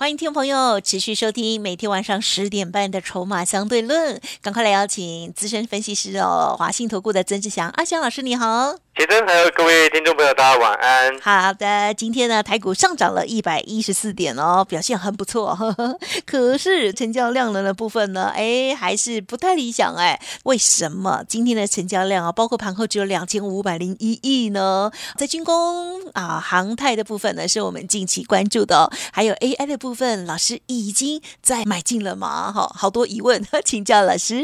欢迎听众朋友持续收听每天晚上十点半的《筹码相对论》，赶快来邀请资深分析师哦，华信投顾的曾志祥阿祥老师，你好。杰珍，还有各位听众朋友，大家晚安。好的，今天呢，台股上涨了一百一十四点哦，表现很不错。呵 呵可是成交量的部分呢，哎，还是不太理想哎。为什么今天的成交量啊，包括盘后只有两千五百零一亿呢？在军工啊、航太的部分呢，是我们近期关注的、哦，还有 AI 的部分，老师已经在买进了吗？哈，好多疑问，请教老师。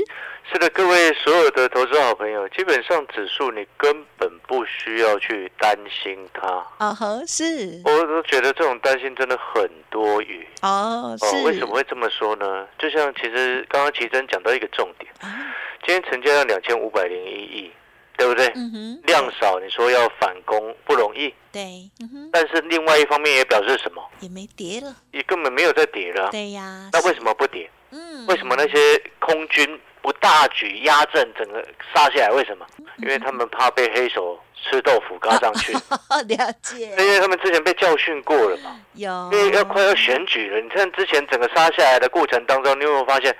是的，各位所有的投资好朋友，基本上指数你根本不需要去担心它。啊哈，是我都觉得这种担心真的很多余。哦，是哦，为什么会这么说呢？就像其实刚刚奇珍讲到一个重点，啊？今天成交量两千五百零一亿，对不对？嗯哼，量少，你说要反攻不容易，对，嗯哼，但是另外一方面也表示什么？也没跌了，也根本没有在跌了啊。对呀。那为什么不跌？嗯，为什么那些空军不大举压阵，整个杀下来？为什么？因为他们怕被黑手吃豆腐嘎上去，了解因为他们之前被教训过了嘛。有因为要快要选举了，你看之前整个杀下来的过程当中，你有没有发现，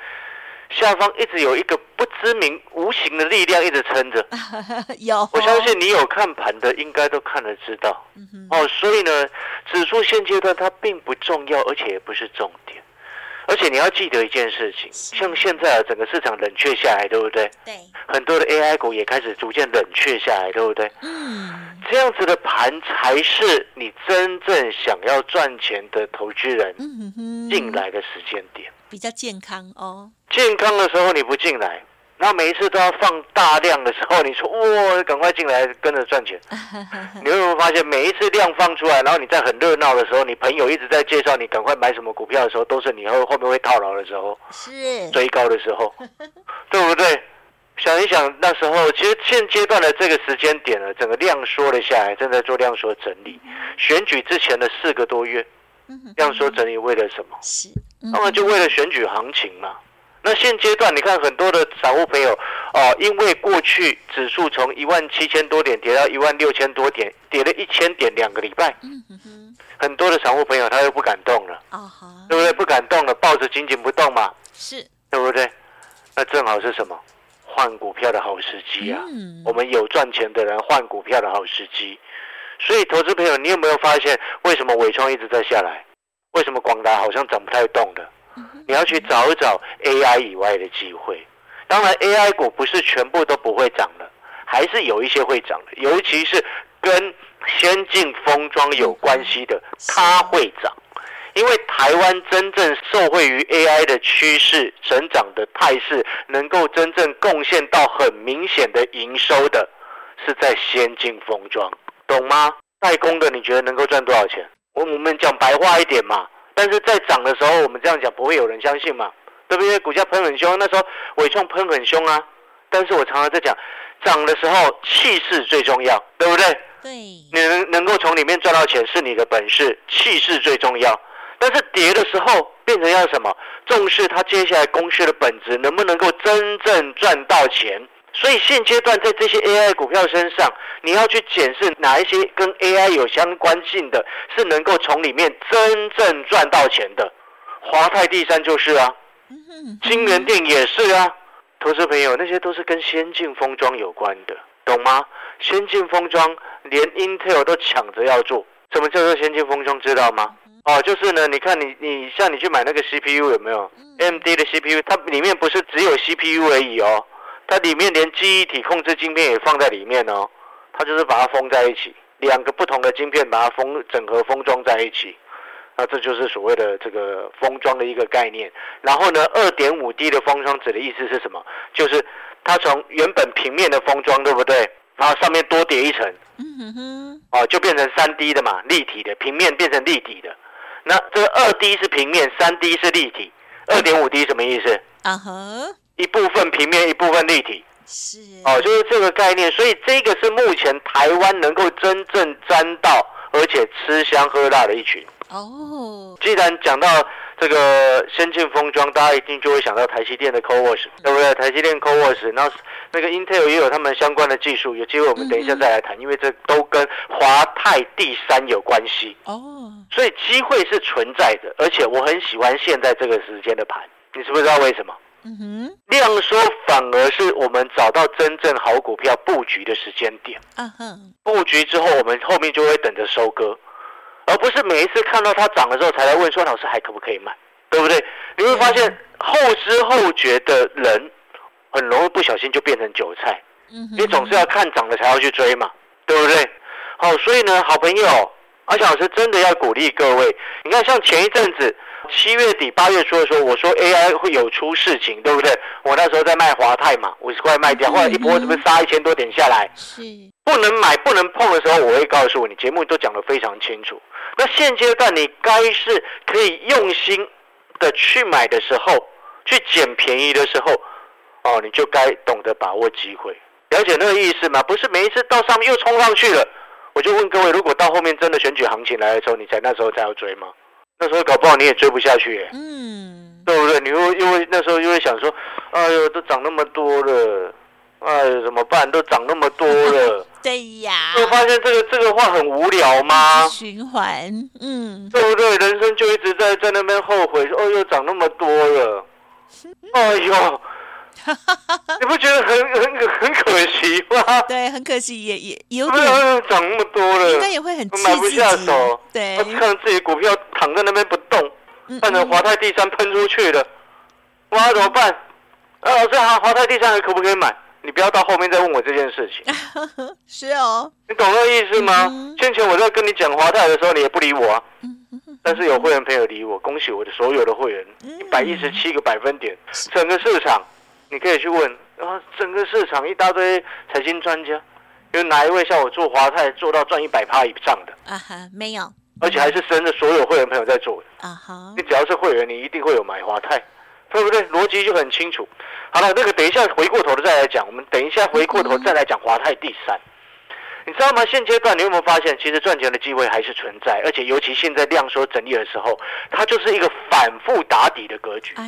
下方一直有一个不知名、无形的力量一直撑着？有，我相信你有看盘的，应该都看得知道。嗯，哦，所以呢，指数现阶段它并不重要，而且也不是重点。而且你要记得一件事情，像现在啊，整个市场冷却下来，对不对？对，很多的 AI 股也开始逐渐冷却下来，对不对？嗯，这样子的盘才是你真正想要赚钱的投资人进来的时间点。比较健康哦，健康的时候你不进来，那每一次都要放大量的时候，你说哇，赶快进来跟着赚钱。你会不会发现，每一次量放出来，然后你在很热闹的时候，你朋友一直在介绍你赶快买什么股票的时候，都是你后后面会套牢的时候，是，追高的时候，对不对？想一想，那时候其实现阶段的这个时间点呢，整个量缩了下来，正在做量缩整理。选举之前的四个多月，嗯，量缩整理为了什么？是，嗯当然就为了选举行情嘛。那现阶段你看很多的散户朋友哦，因为过去指数从一万七千多点跌到一万六千多点，跌了一千点两个礼拜，嗯哼哼，很多的散户朋友他又不敢动了，啊，对不对？不敢动了，抱着紧紧不动嘛，是，对不对？那正好是什么？换股票的好时机啊！嗯我们有赚钱的人换股票的好时机。所以，投资朋友，你有没有发现，为什么伟创一直在下来？为什么广达好像涨不太动的？你要去找一找 AI 以外的机会。当然，AI 股不是全部都不会涨的，还是有一些会涨的，尤其是跟先进封装有关系的，它会涨。因为台湾真正受惠于 AI 的趋势成长的态势，能够真正贡献到很明显的营收的，是在先进封装，懂吗？代工的你觉得能够赚多少钱？我我们讲白话一点嘛，但是在涨的时候，我们这样讲不会有人相信嘛，对不对？股价喷很凶，那时候伟创喷很凶啊，但是我常常在讲，涨的时候气势最重要，对不对？对，你能能够从里面赚到钱是你的本事，气势最重要。但是跌的时候变成要什么？重视它接下来公司的本质能不能够真正赚到钱。所以现阶段在这些 AI 股票身上，你要去检视哪一些跟 AI 有相关性的，是能够从里面真正赚到钱的。华泰第三就是啊，金源店也是啊。投资朋友，那些都是跟先进封装有关的，懂吗？先进封装连 Intel 都抢着要做，什么叫做先进封装？知道吗？哦，就是呢，你看你你像你去买那个 CPU 有没有？AMD 的 CPU，它里面不是只有 CPU 而已哦，它里面连记忆体控制晶片也放在里面哦，它就是把它封在一起，两个不同的晶片把它封整合封装在一起。那这就是所谓的这个封装的一个概念。然后呢，二点五 D 的封装指的意思是什么？就是它从原本平面的封装，对不对？然后上面多叠一层，嗯哼哼，哦，就变成三 D 的嘛，立体的平面变成立体的。那这个二 D 是平面，三 D 是立体，二点五 D 什么意思？啊哈，一部分平面，一部分立体。是哦，就是这个概念。所以这个是目前台湾能够真正沾到而且吃香喝辣的一群。哦，既然讲到这个先进封装，大家一定就会想到台积电的 CoWoS，对不对？台积电 CoWoS，那那个 Intel 也有他们相关的技术，有机会我们等一下再来谈，因为这都跟华泰第三有关系，哦，所以机会是存在的，而且我很喜欢现在这个时间的盘，你知不知道为什么？嗯哼，量缩反而是我们找到真正好股票布局的时间点，嗯哼，布局之后，我们后面就会等着收割。而不是每一次看到它涨的时候才来问说老师还可不可以买，对不对？你会发现后知后觉的人很容易不小心就变成韭菜，嗯哼，你总是要看涨了才要去追嘛，对不对？好，所以呢，好朋友，阿翔老师真的要鼓励各位，你看像前一阵子七月底八月初的时候，我说 AI 会有出事情，对不对？我那时候在卖华泰嘛，五十块卖掉，后来一波是不是杀一千多点下来？是，不能买、不能碰的时候，我会告诉你，节目都讲得非常清楚。那现阶段你该是可以用心的去买的时候，去捡便宜的时候，哦，你就该懂得把握机会，了解那个意思吗？不是每一次到上面又冲上去了，我就问各位，如果到后面真的选举行情来的时候，你才那时候才要追吗？那时候搞不好你也追不下去耶，嗯，对不对？你又因为那时候又会想说，哎呦，都涨那么多了，哎呦，怎么办？都涨那么多了。对呀，就发现这个这个话很无聊吗？循环，嗯，对不对？人生就一直在在那边后悔，说哦又涨那么多了，哎呦，你不觉得很很很可惜吗？对，很可惜，也也有点，涨那么多了，应该也会很气买不下手，对他，看自己股票躺在那边不动，嗯看着华泰第三喷出去了，哇怎么办？啊老师，好华泰第三还可不可以买？你不要到后面再问我这件事情。是哦，你懂那个意思吗嗯？先前我在跟你讲华泰的时候，你也不理我啊。嗯但是有会员朋友理我，恭喜我的所有的会员，嗯一百一十七个百分点，整个市场你可以去问啊，整个市场一大堆财经专家，有哪一位像我做华泰做到赚一百趴以上的，啊哈，没有，而且还是真的所有会员朋友在做的？啊哈你，只要是会员，你一定会有买华泰，对不对？逻辑就很清楚。好了，那个等一下回过头的再来讲，我们等一下回过头再来讲华泰第三。你知道吗？现阶段你有没有发现，其实赚钱的机会还是存在，而且尤其现在量缩整理的时候，它就是一个反复打底的格局。哎，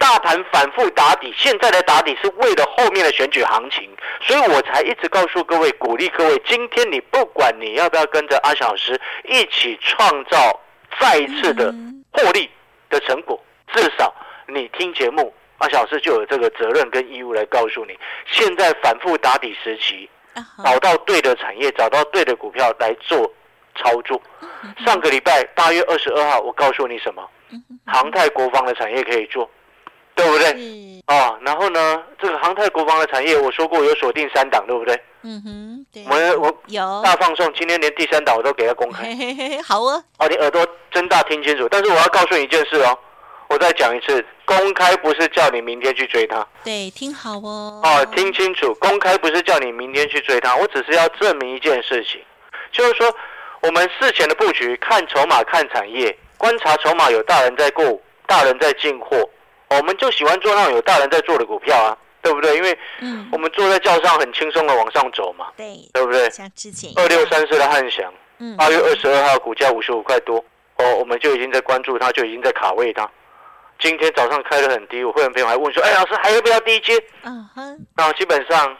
大盘反复打底，现在的打底是为了后面的选举行情，所以我才一直告诉各位，鼓励各位，今天你不管你要不要跟着阿小老师一起创造再一次的嗯。获利的成果，至少你听节目，阿小老师就有这个责任跟义务来告诉你，现在反复打底时期，找到对的产业，找到对的股票来做操作。上个礼拜八月二十二号，我告诉你什么？航太国防的产业可以做，对不对？是，啊，然后呢，这个航太国防的产业，我说过有锁定三档，对不对？嗯哼，对，我我有，大放送，今天连第三档我都给他公开。嘿嘿嘿，好哦，哦，你耳朵睁大听清楚。但是我要告诉你一件事哦，我再讲一次，公开不是叫你明天去追它。对，听好哦，哦，听清楚，公开不是叫你明天去追它，我只是要证明一件事情，就是说我们事前的布局，看筹码，看产业，观察筹码有大人在顾，大人在进货，我们就喜欢做那种有大人在做的股票啊，对不对？因为嗯我，们坐在轿上很轻松的往上走嘛，对，对不对？像之前二六，三四的汉翔，嗯，八月二十二号股价五十五块多，哦，我们就已经在关注它，就已经在卡位它。今天早上开的很低，我会员朋友还问说：“哎，老师还要不要低接？”嗯哼，那基本上，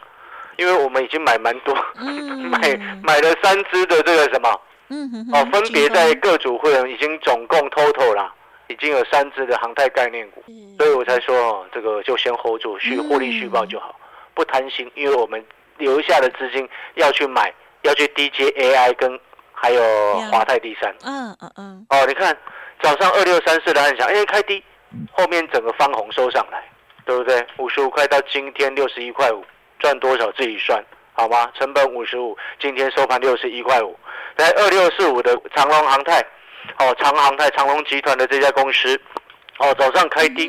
因为我们已经买蛮多，嗯 买买了三只的这个什么嗯哼哼，哦，分别在各组会员已经总共 total 啦，已经有三只的航太概念股，所以我才说哦，这个就先 hold 住，续获利续报就好，不贪心，因为我们留下的资金要去买，要去 DJ AI 跟还有华泰第三。嗯嗯嗯，哦，你看早上二六三四的汉翔，哎，开低，后面整个翻红收上来，对不对？五十五块到今天六十一块五，赚多少自己算，好吗？成本五十五，今天收盘六十一块五。来二六四五的长隆航太，哦，长航太长隆集团的这家公司，哦，早上开低，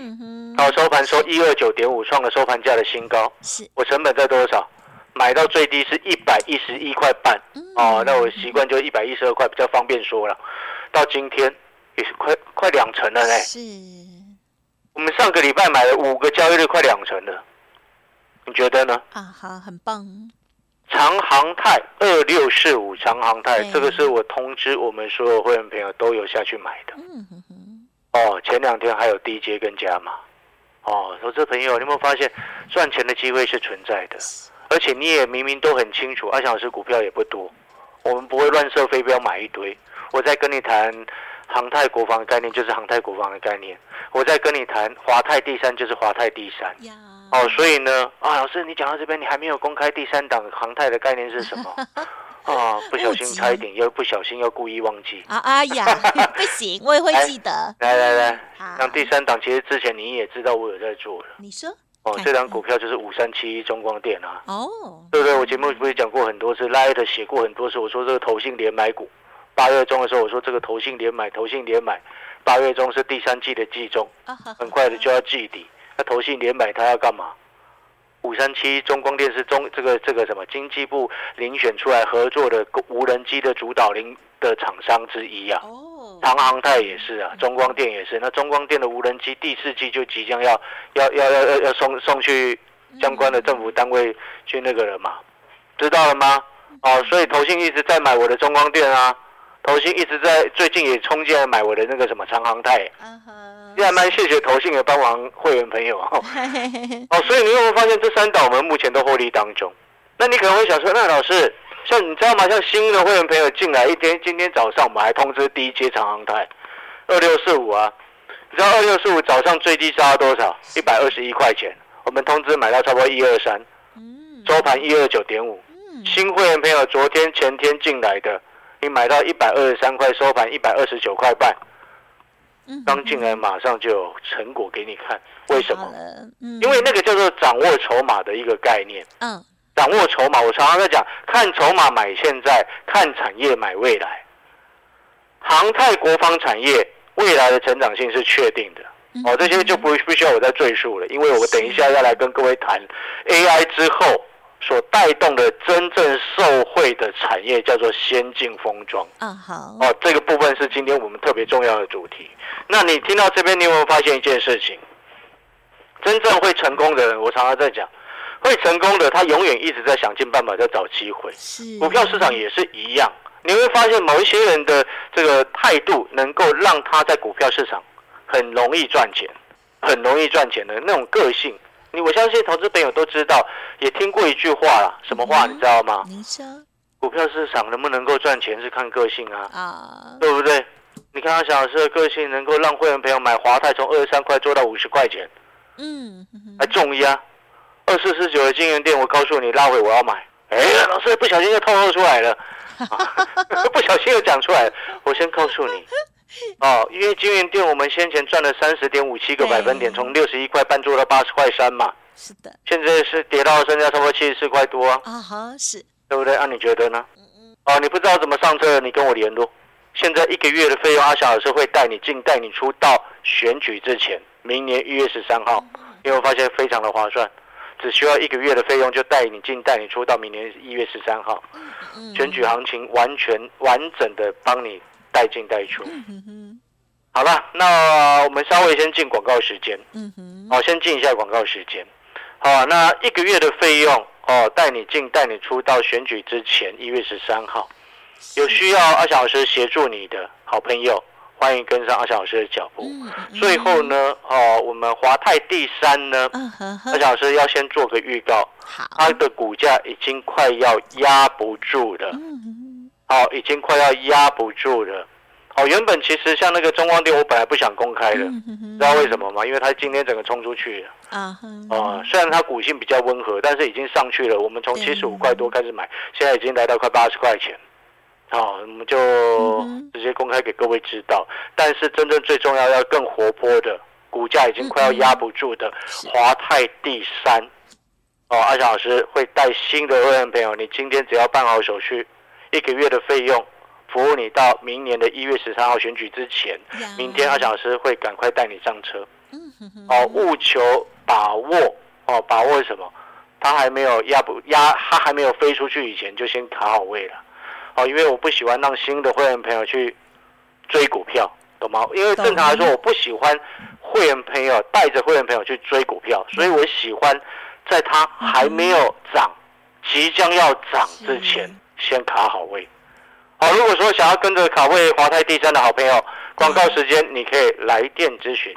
哦，收盘收一二九点五，创了收盘价的新高。是，我成本在多少？买到最低是一百一十一块半。嗯哦，那我习惯就一百一十二块，比较方便说了。到今天也是快快两成了嘞。是，我们上个礼拜买了五个交易日，快两成了。你觉得呢？啊，好，很棒。长航泰二六四五，长航泰对这个是我通知我们所有会员朋友都有下去买的。嗯哼哼，哦，前两天还有 DJ 跟加码。哦，投资朋友，你有没有发现赚钱的机会是存在的？而且你也明明都很清楚，阿翔老师股票也不多，我们不会乱射飞镖买一堆。我在跟你谈航泰国防的概念，就是航泰国防的概念；我在跟你谈华泰第三，就是华泰第三。呀，哦，所以呢，啊，老师，你讲到这边，你还没有公开第三档航太的概念是什么？啊，不小心差一点，又不小心又故意忘记。啊哎呀，不行，我也会记得。来来来，好，像第三档，其实之前你也知道我有在做了。你说哦，这档股票就是五三七一中光电啊，哦，对不对？我节目不是讲过很多次，拉的写过很多次，我说这个投信连买股，八月中的时候我说这个投信连买，投信连买，八月中是第三季的季中，很快的就要季底，那投信连买它要干嘛？五三七中光电是中这个这个什么经济部遴选出来合作的无人机的主导零的厂商之一啊。哦，长航泰也是啊，中光电也是。那中光电的无人机第四季就即将要要要要要要送送去相关的政府单位去那个了嘛，知道了吗？哦，所以投信一直在买我的中光电啊，投信一直在最近也冲进来买我的那个什么长航泰，啊哈，也还蛮谢谢投信的帮忙会员朋友哦。哦，所以你有没有发现这三档我们目前都获利当中？那你可能会想说，那老师，像你知道吗？像新的会员朋友进来一天，今天早上我们还通知第一阶长航泰二六四五啊，你知道二六四五早上最低杀到多少？一百二十一块钱，我们通知买到差不多一二三，嗯收盘一二九点五。嗯新会员朋友昨天前天进来的，你买到一百二十三块，收盘一百二十九块半，嗯刚进来马上就有成果给你看，为什么？嗯，因为那个叫做掌握筹码的一个概念。嗯掌握筹码，我常常在讲，看筹码买现在，看产业买未来。航太国防产业未来的成长性是确定的。嗯哦，这些就不不需要我再赘述了，因为我等一下要来跟各位谈 AI 之后所带动的真正受惠的产业，叫做先进封装。啊好，哦，这个部分是今天我们特别重要的主题。那你听到这边，你有没有发现一件事情？真正会成功的人，我常常在讲，会成功的他永远一直在想尽办法在找机会。是股票市场也是一样，你会发现某一些人的这个态度，能够让他在股票市场很容易赚钱，很容易赚钱的那种个性。你我相信投资朋友都知道，也听过一句话啦，什么话嗯你知道吗？您说股票市场能不能够赚钱是看个性啊。啊，对不对？你看他小老师的个性，能够让会员朋友买华泰从二十三块做到五十块钱，嗯还重压二四四九的金源店，我告诉你拉回我要买。哎，老师不小心又透露出来了，啊 不小心又讲出来了。我先告诉你，哦，因为金源店我们先前赚了三十点五七个百分点，从六十一块半做到八十块三嘛，是的。现在是跌到剩下差不多七十四块多。啊，啊哈是。对不对？啊，你觉得呢？哦，你不知道怎么上车，你跟我联络。现在一个月的费用，阿翔老师会带你进、带你出到选举之前，明年一月十三号，因为我发现非常的划算？只需要一个月的费用就带你进、带你出到明年一月十三号，嗯选举行情完全完整的帮你带进带出。好了，那我们稍微先进广告时间。嗯哼。好，先进一下广告时间。好，那一个月的费用哦，带你进带你出到选举之前，一月十三号，有需要阿小老师协助你的好朋友，欢迎跟上阿小老师的脚步。嗯嗯最后呢，哦，我们华泰第三呢，阿小老师要先做个预告，好。它的股价已经快要压不住了，哦，已经快要压不住了。哦，原本其实像那个中光电，我本来不想公开的，知道为什么吗？因为它今天整个冲出去了。啊哼哦，虽然它股性比较温和，但是已经上去了。我们从七十五块多开始买，现在已经来到快八十块钱。好、我们就直接公开给各位知道。但是真正最重要要更活泼的，股价已经快要压不住的是华泰第三。哦，阿翔老师会带新的会员朋友，你今天只要办好手续，一个月的费用，服务你到明年的一月十三号选举之前。明天阿翔老师会赶快带你上车。哦，务求把握哦，把握什么？他还没有压不压，他还没有飞出去以前，就先卡好位了。哦，因为我不喜欢让新的会员朋友去追股票，懂吗？因为正常来说，我不喜欢会员朋友带着会员朋友去追股票，所以我喜欢在它还没有涨、即将要涨之前，先卡好位。好，如果说想要跟着卡位华泰第三的好朋友，广告时间你可以来电咨询。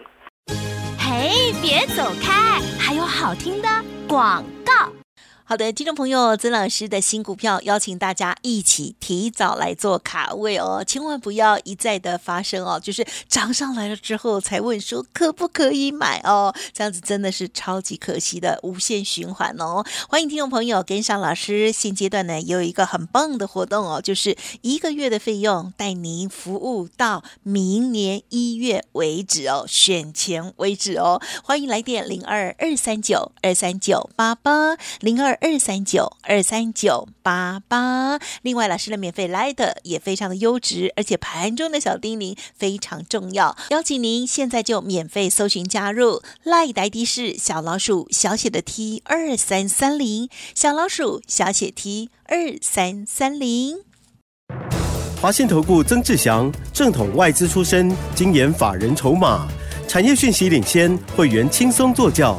嘿，别走开，还有好听的广告。好的，听众朋友，曾老师的新股票邀请大家一起提早来做卡位哦，千万不要一再的发生哦，就是涨上来了之后才问说可不可以买哦，这样子真的是超级可惜的无限循环哦。欢迎听众朋友跟上老师，现阶段呢有一个很棒的活动哦，就是一个月的费用带您服务到明年一月为止哦，选前为止哦。欢迎来电零二二三九二三九八八零二。二三九二三九八八，另外老师的免费来的也非常的优质，而且盘中的小叮咛非常重要，邀请您现在就免费搜寻加入赖呆的是小老鼠小写的 T 二三三零，小老鼠小写 T 二三三零。华信投顾曾志祥，正统外资出身，精研法人筹码，产业讯息领先，会员轻松做教。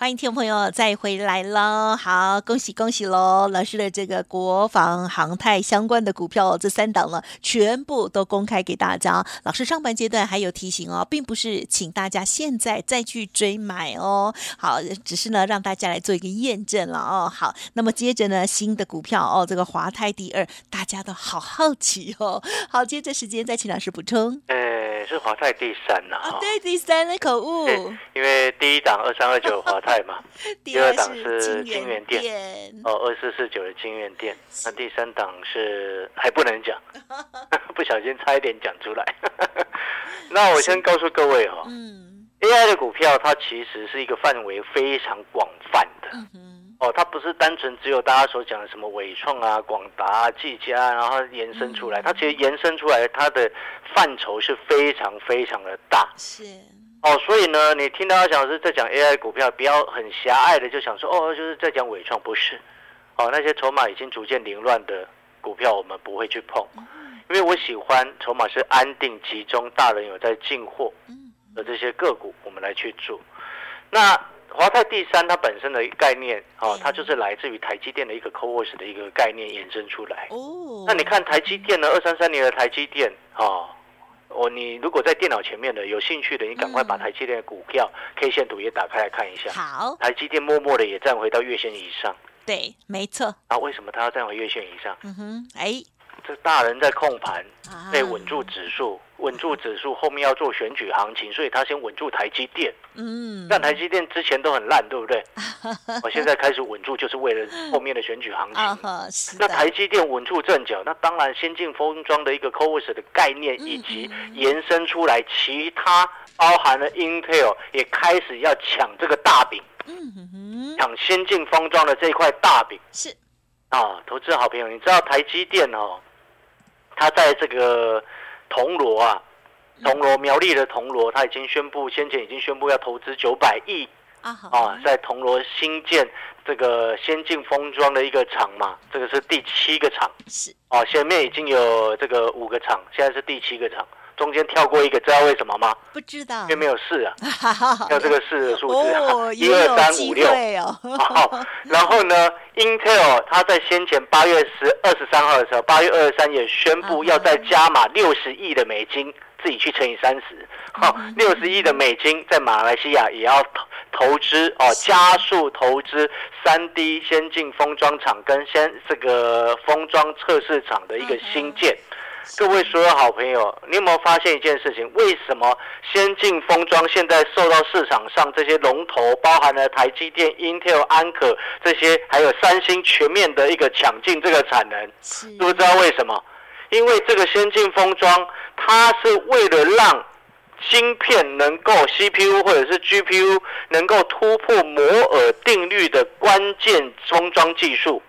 欢迎听众朋友再回来喽，好，恭喜恭喜喽！老师的这个国防航太相关的股票，这三档呢，全部都公开给大家。老师上半阶段还有提醒哦，并不是请大家现在再去追买哦，好，只是呢让大家来做一个验证了哦。好，那么接着呢，新的股票哦，这个华泰第二，大家都好好奇哦。好，接着时间再请老师补充。呃，是华泰第三呐，啊，对，第三的口误，因为第一档二三二九 华泰。嘛，第二档是金源店。哦，二四四九的金源店。那第三档是还不能讲，不小心差一点讲出来。那我先告诉各位哈，嗯，AI 的股票它其实是一个范围非常广泛的，哦，它不是单纯只有大家所讲的什么伟创啊、广达、啊技嘉，然后延伸出来，它其实延伸出来它的范畴是非常非常的大。是。哦，所以呢，你听到阿翔老师在讲 AI 股票，不要很狭隘的就想说，哦，就是在讲伟创，不是？哦，那些筹码已经逐渐凌乱的股票，我们不会去碰，因为我喜欢筹码是安定集中，大人有在进货的这些个股，我们来去做。那华泰第三它本身的概念，哦，它就是来自于台积电的一个 CoWoS 的一个概念衍生出来。哦，那你看台积电呢，二三三年的台积电，哦。哦，你如果在电脑前面的有兴趣的，你赶快把台积电的股票 K 线图也打开来看一下。好，台积电默默的也站回到月线以上。对，没错。啊，为什么它要站回月线以上？嗯哼，哎。这大人在控盘，在稳住指数，稳住指数后面要做选举行情，所以他先稳住台积电。嗯，但台积电之前都很烂，对不对？我现在开始稳住，就是为了后面的选举行情。那台积电稳住阵脚，那当然先进封装的一个 CoWoS 的概念，以及延伸出来其他包含了 Intel 也开始要抢这个大饼，抢先进封装的这块大饼。是啊，投资好朋友，你知道台积电哦？他在这个铜锣啊，铜锣苗栗的铜锣，他已经宣布，先前已经宣布要投资九百亿啊，在铜锣新建这个先进封装的一个厂嘛，这个是第七个厂，是。哦，前面已经有这个五个厂，现在是第七个厂。中间跳过一个，知道为什么吗？不知道，因为没有四啊，没有这个四的数字，一二三五六。好，然后呢，Intel 它在先前八月十二十三号的时候，八月二十三也宣布要再加码六十亿的美金，自己去乘以三十，好，六十亿的美金在马来西亚也要投投资哦，加速投资三 D 先进封装厂跟先这个封装测试厂的一个新建。各位所有好朋友，你有没有发现一件事情？为什么先进封装现在受到市场上这些龙头，包含了台积电、Intel、安可这些，还有三星全面的一个抢进这个产能？不知道为什么？因为这个先进封装，它是为了让芯片能够 CPU 或者是 GPU 能够突破摩尔定律的关键封装技术。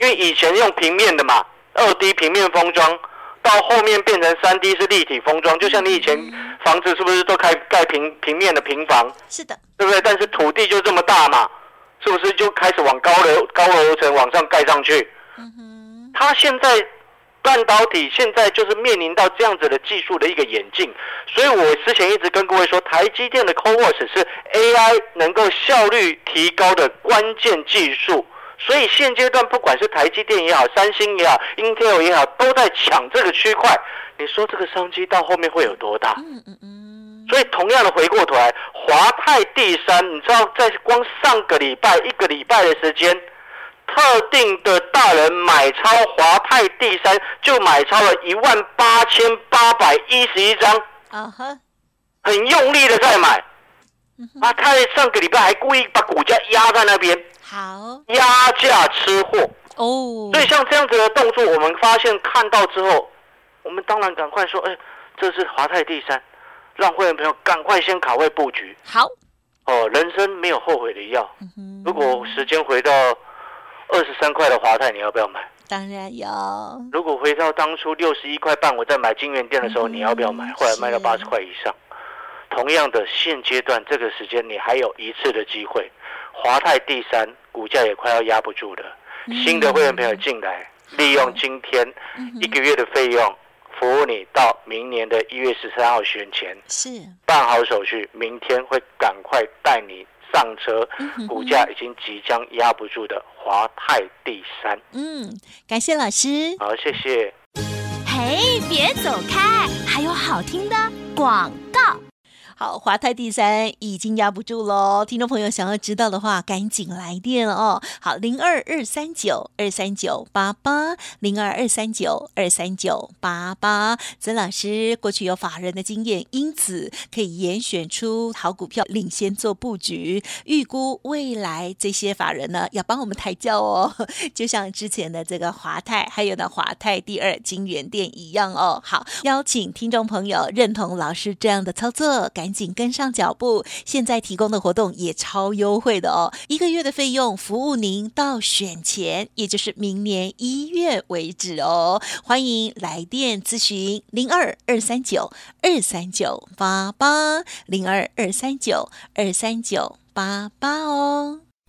因为以前用平面的嘛，二 D 平面封装。到后面变成三 D 是立体封装，就像你以前房子是不是都开盖平平面的平房，是的，对不对？但是土地就这么大嘛，是不是就开始往高楼高楼层往上盖上去？嗯哼，它现在半导体现在就是面临到这样子的技术的一个演进，所以我之前一直跟各位说，台积电的 CoWoS 是 AI 能够效率提高的关键技术。所以现阶段不管是台积电也好，三星也好，Intel 也好，都在抢这个区块。你说这个商机到后面会有多大？嗯嗯嗯，所以同样的回过头来，华泰第三，你知道在光上个礼拜一个礼拜的时间，特定的大人买超华泰第三，就买超了一万八千八百一十一张，啊哈，很用力的在买。啊，他上个礼拜还故意把股价压在那边，好压价吃货。哦，所以像这样子的动作，我们发现看到之后，我们当然赶快说，哎，这是华泰第三，让会员朋友赶快先卡位布局。好，哦，人生没有后悔的药。嗯如果时间回到二十三块的华泰，你要不要买？当然有，如果回到当初六十一块半，我在买金源店的时候，嗯你要不要买？后来卖到八十块以上。同样的，现阶段这个时间，你还有一次的机会。华泰第三股价也快要压不住了，新的会员朋友进来，利用今天一个月的费用，服务你到明年的一月十三号选前是，办好手续，明天会赶快带你上车。嗯股价已经即将压不住的华泰第三。嗯，感谢老师。好，谢谢。嘿，别走开，还有好听的广告。好，华泰第三已经压不住喽，听众朋友想要知道的话，赶紧来电哦。好，零二二三九二三九八八，零二二三九二三九八八。曾老师过去有法人的经验，因此可以严选出好股票，领先做布局，预估未来这些法人呢要帮我们抬轿哦，就像之前的这个华泰，还有呢华泰第二金源店一样哦。好，邀请听众朋友认同老师这样的操作，赶紧跟上脚步。现在提供的活动也超优惠的哦，一个月的费用服务您到选前，也就是明年一月为止哦。欢迎来电咨询零二二三九二三九八八零二二三九二三九八八哦。